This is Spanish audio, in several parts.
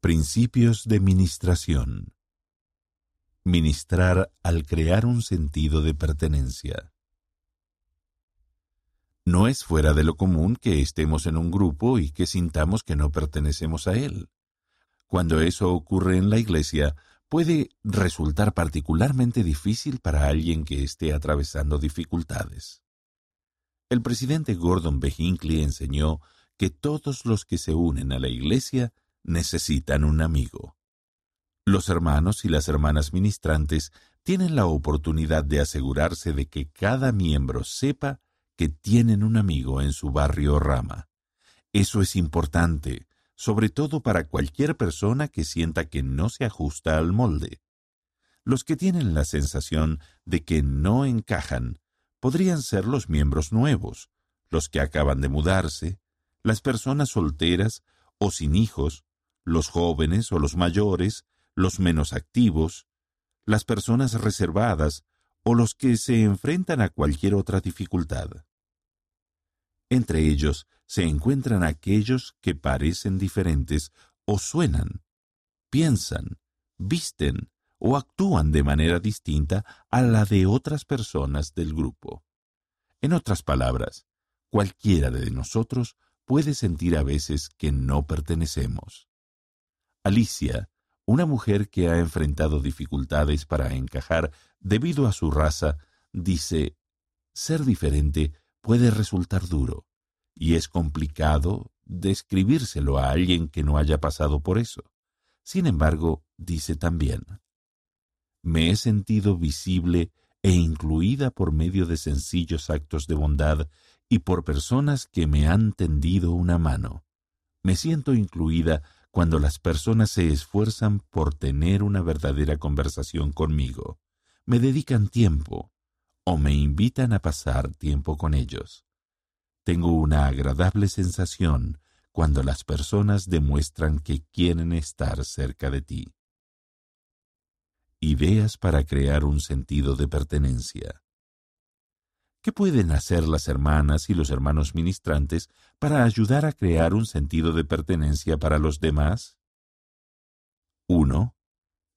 Principios de Ministración. Ministrar al crear un sentido de pertenencia. No es fuera de lo común que estemos en un grupo y que sintamos que no pertenecemos a él. Cuando eso ocurre en la iglesia, puede resultar particularmente difícil para alguien que esté atravesando dificultades. El presidente Gordon B. Hinckley enseñó que todos los que se unen a la iglesia necesitan un amigo. Los hermanos y las hermanas ministrantes tienen la oportunidad de asegurarse de que cada miembro sepa que tienen un amigo en su barrio rama. Eso es importante, sobre todo para cualquier persona que sienta que no se ajusta al molde. Los que tienen la sensación de que no encajan podrían ser los miembros nuevos, los que acaban de mudarse, las personas solteras o sin hijos, los jóvenes o los mayores, los menos activos, las personas reservadas o los que se enfrentan a cualquier otra dificultad. Entre ellos se encuentran aquellos que parecen diferentes o suenan, piensan, visten o actúan de manera distinta a la de otras personas del grupo. En otras palabras, cualquiera de nosotros puede sentir a veces que no pertenecemos. Alicia, una mujer que ha enfrentado dificultades para encajar debido a su raza, dice, ser diferente puede resultar duro, y es complicado describírselo a alguien que no haya pasado por eso. Sin embargo, dice también, me he sentido visible e incluida por medio de sencillos actos de bondad y por personas que me han tendido una mano. Me siento incluida cuando las personas se esfuerzan por tener una verdadera conversación conmigo, me dedican tiempo o me invitan a pasar tiempo con ellos. Tengo una agradable sensación cuando las personas demuestran que quieren estar cerca de ti. Ideas para crear un sentido de pertenencia. ¿Qué pueden hacer las hermanas y los hermanos ministrantes para ayudar a crear un sentido de pertenencia para los demás? 1.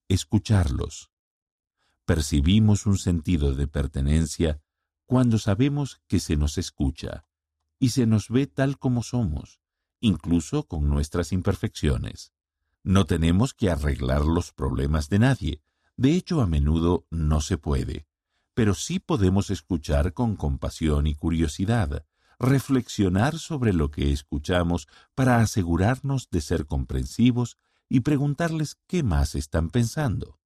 Escucharlos. Percibimos un sentido de pertenencia cuando sabemos que se nos escucha y se nos ve tal como somos, incluso con nuestras imperfecciones. No tenemos que arreglar los problemas de nadie, de hecho a menudo no se puede pero sí podemos escuchar con compasión y curiosidad, reflexionar sobre lo que escuchamos para asegurarnos de ser comprensivos y preguntarles qué más están pensando.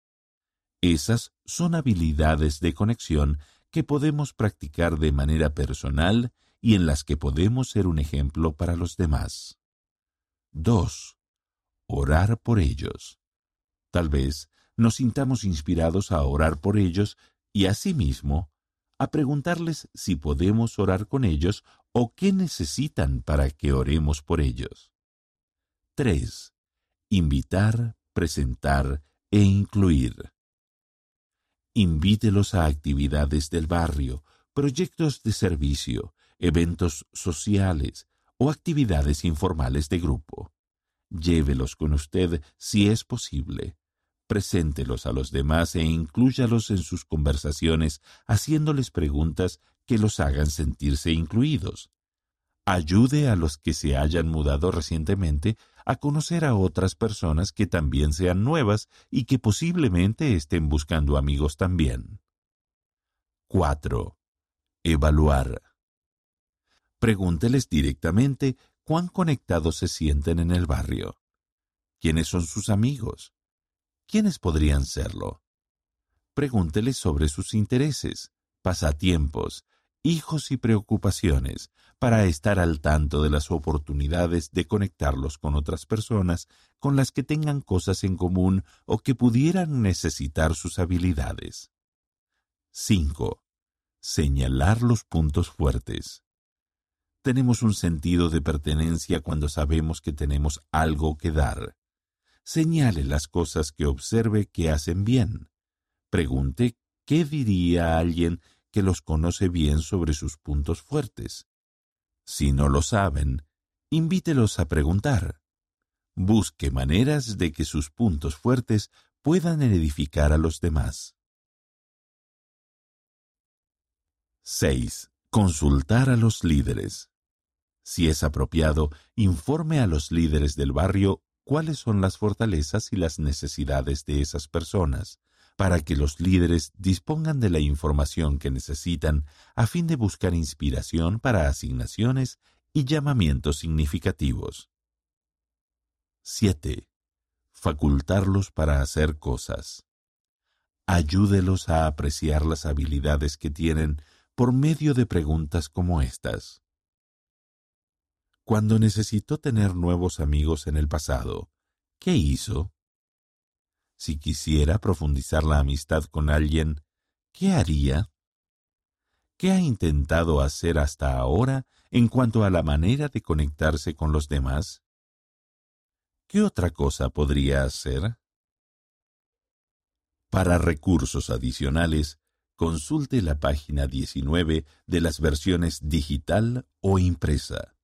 Esas son habilidades de conexión que podemos practicar de manera personal y en las que podemos ser un ejemplo para los demás. 2. Orar por ellos. Tal vez nos sintamos inspirados a orar por ellos y asimismo a preguntarles si podemos orar con ellos o qué necesitan para que oremos por ellos. 3. Invitar, presentar e incluir. Invítelos a actividades del barrio, proyectos de servicio, eventos sociales o actividades informales de grupo. Llévelos con usted si es posible preséntelos a los demás e inclúyalos en sus conversaciones haciéndoles preguntas que los hagan sentirse incluidos. Ayude a los que se hayan mudado recientemente a conocer a otras personas que también sean nuevas y que posiblemente estén buscando amigos también. 4. Evaluar. Pregúnteles directamente cuán conectados se sienten en el barrio. ¿Quiénes son sus amigos? ¿Quiénes podrían serlo? Pregúntele sobre sus intereses, pasatiempos, hijos y preocupaciones, para estar al tanto de las oportunidades de conectarlos con otras personas con las que tengan cosas en común o que pudieran necesitar sus habilidades. 5. Señalar los puntos fuertes. Tenemos un sentido de pertenencia cuando sabemos que tenemos algo que dar. Señale las cosas que observe que hacen bien. Pregunte qué diría alguien que los conoce bien sobre sus puntos fuertes. Si no lo saben, invítelos a preguntar. Busque maneras de que sus puntos fuertes puedan edificar a los demás. 6. Consultar a los líderes. Si es apropiado, informe a los líderes del barrio cuáles son las fortalezas y las necesidades de esas personas, para que los líderes dispongan de la información que necesitan a fin de buscar inspiración para asignaciones y llamamientos significativos. 7. Facultarlos para hacer cosas. Ayúdelos a apreciar las habilidades que tienen por medio de preguntas como estas. Cuando necesitó tener nuevos amigos en el pasado, ¿qué hizo? Si quisiera profundizar la amistad con alguien, ¿qué haría? ¿Qué ha intentado hacer hasta ahora en cuanto a la manera de conectarse con los demás? ¿Qué otra cosa podría hacer? Para recursos adicionales, consulte la página 19 de las versiones digital o impresa.